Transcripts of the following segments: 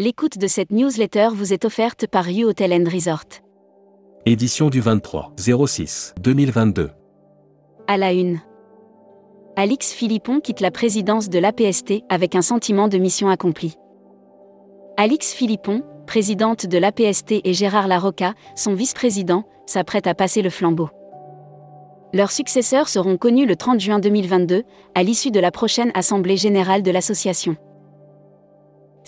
L'écoute de cette newsletter vous est offerte par U Hotel and Resort. Édition du 23 06 2022. À la une. Alix Philippon quitte la présidence de l'APST avec un sentiment de mission accomplie. Alix Philippon, présidente de l'APST et Gérard Larocca, son vice-président, s'apprêtent à passer le flambeau. Leurs successeurs seront connus le 30 juin 2022, à l'issue de la prochaine Assemblée générale de l'association.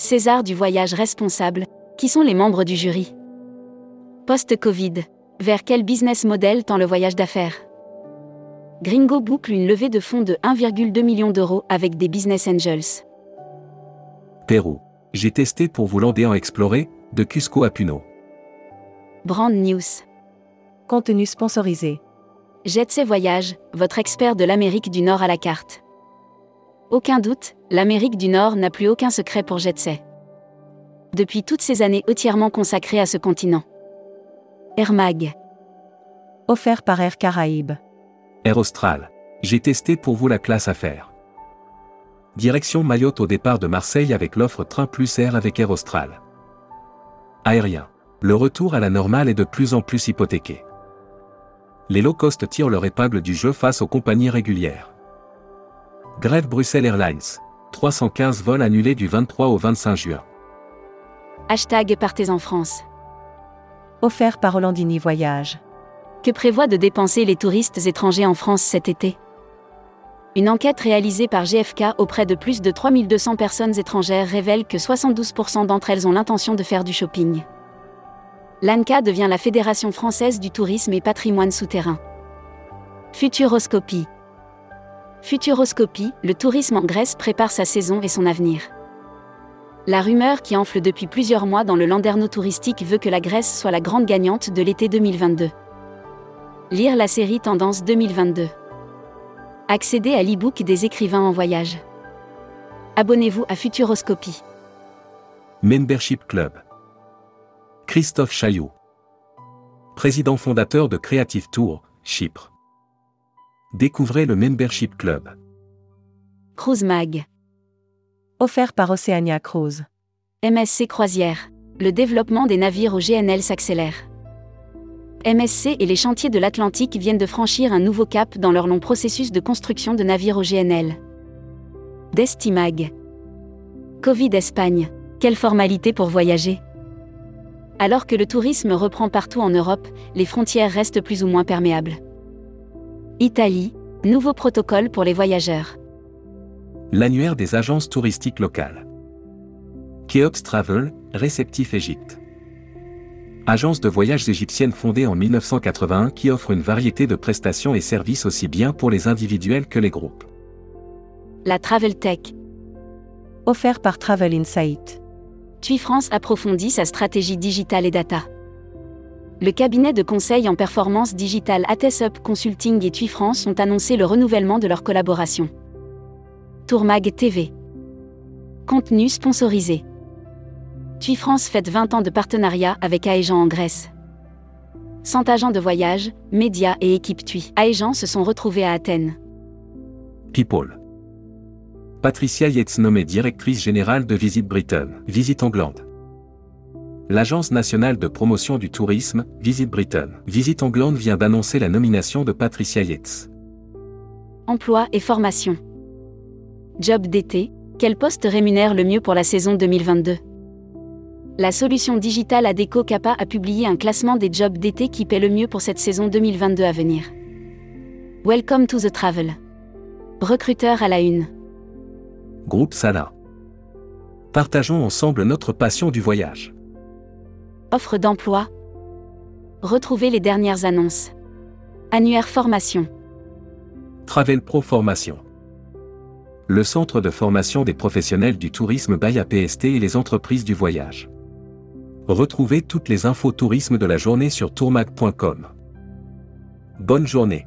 César du voyage responsable, qui sont les membres du jury Post-Covid, vers quel business model tend le voyage d'affaires? Gringo boucle une levée de fonds de 1,2 million d'euros avec des business angels. Pérou. J'ai testé pour vous en explorer, de Cusco à Puno. Brand News. Contenu sponsorisé. Jetsay Voyage, votre expert de l'Amérique du Nord à la carte. Aucun doute, l'Amérique du Nord n'a plus aucun secret pour Jetsay. Depuis toutes ces années entièrement consacrées à ce continent. Air Mag. Offert par Air Caraïbes. Air Austral. J'ai testé pour vous la classe affaires. Direction Mayotte au départ de Marseille avec l'offre Train Plus Air avec Air Austral. Aérien. Le retour à la normale est de plus en plus hypothéqué les low cost tirent leur épingle du jeu face aux compagnies régulières. Grève Bruxelles Airlines. 315 vols annulés du 23 au 25 juin. Hashtag Partez en France. Offert par Hollandini Voyage. Que prévoient de dépenser les touristes étrangers en France cet été? Une enquête réalisée par GFK auprès de plus de 3200 personnes étrangères révèle que 72% d'entre elles ont l'intention de faire du shopping. L'ANCA devient la Fédération française du tourisme et patrimoine souterrain. Futuroscopie. Futuroscopie, le tourisme en Grèce prépare sa saison et son avenir. La rumeur qui enfle depuis plusieurs mois dans le landerneau touristique veut que la Grèce soit la grande gagnante de l'été 2022. Lire la série Tendance 2022. Accéder à l'e-book des écrivains en voyage. Abonnez-vous à Futuroscopie. Membership Club. Christophe Chaillot. Président fondateur de Creative Tour, Chypre. Découvrez le Membership Club. Cruise Mag. Offert par Oceania Cruise. MSC Croisière. Le développement des navires au GNL s'accélère. MSC et les chantiers de l'Atlantique viennent de franchir un nouveau cap dans leur long processus de construction de navires au GNL. Destimag. Covid Espagne. Quelle formalité pour voyager alors que le tourisme reprend partout en Europe, les frontières restent plus ou moins perméables. Italie, nouveau protocole pour les voyageurs. L'annuaire des agences touristiques locales. Keops Travel, réceptif Égypte. Agence de voyages égyptienne fondée en 1981 qui offre une variété de prestations et services aussi bien pour les individuels que les groupes. La Travel Tech. Offert par Travel Insight. TUI France approfondit sa stratégie digitale et data. Le cabinet de conseil en performance digitale ATESUP Consulting et TUI France ont annoncé le renouvellement de leur collaboration. Tourmag TV. Contenu sponsorisé. TUI France fête 20 ans de partenariat avec Aegean en Grèce. 100 agents de voyage, médias et équipes TUI Aegean se sont retrouvés à Athènes. People. Patricia Yates nommée directrice générale de Visite Britain, Visite England. L'Agence nationale de promotion du tourisme, Visite Britain, Visite England vient d'annoncer la nomination de Patricia Yates. Emploi et formation. Job d'été, quel poste rémunère le mieux pour la saison 2022 La solution digitale Adeco Kappa a publié un classement des jobs d'été qui paient le mieux pour cette saison 2022 à venir. Welcome to the travel. Recruteur à la une. Groupe Sala. Partageons ensemble notre passion du voyage. Offre d'emploi. Retrouvez les dernières annonces. Annuaire formation. Travel Pro Formation. Le centre de formation des professionnels du tourisme by APST et les entreprises du voyage. Retrouvez toutes les infos tourisme de la journée sur tourmac.com. Bonne journée.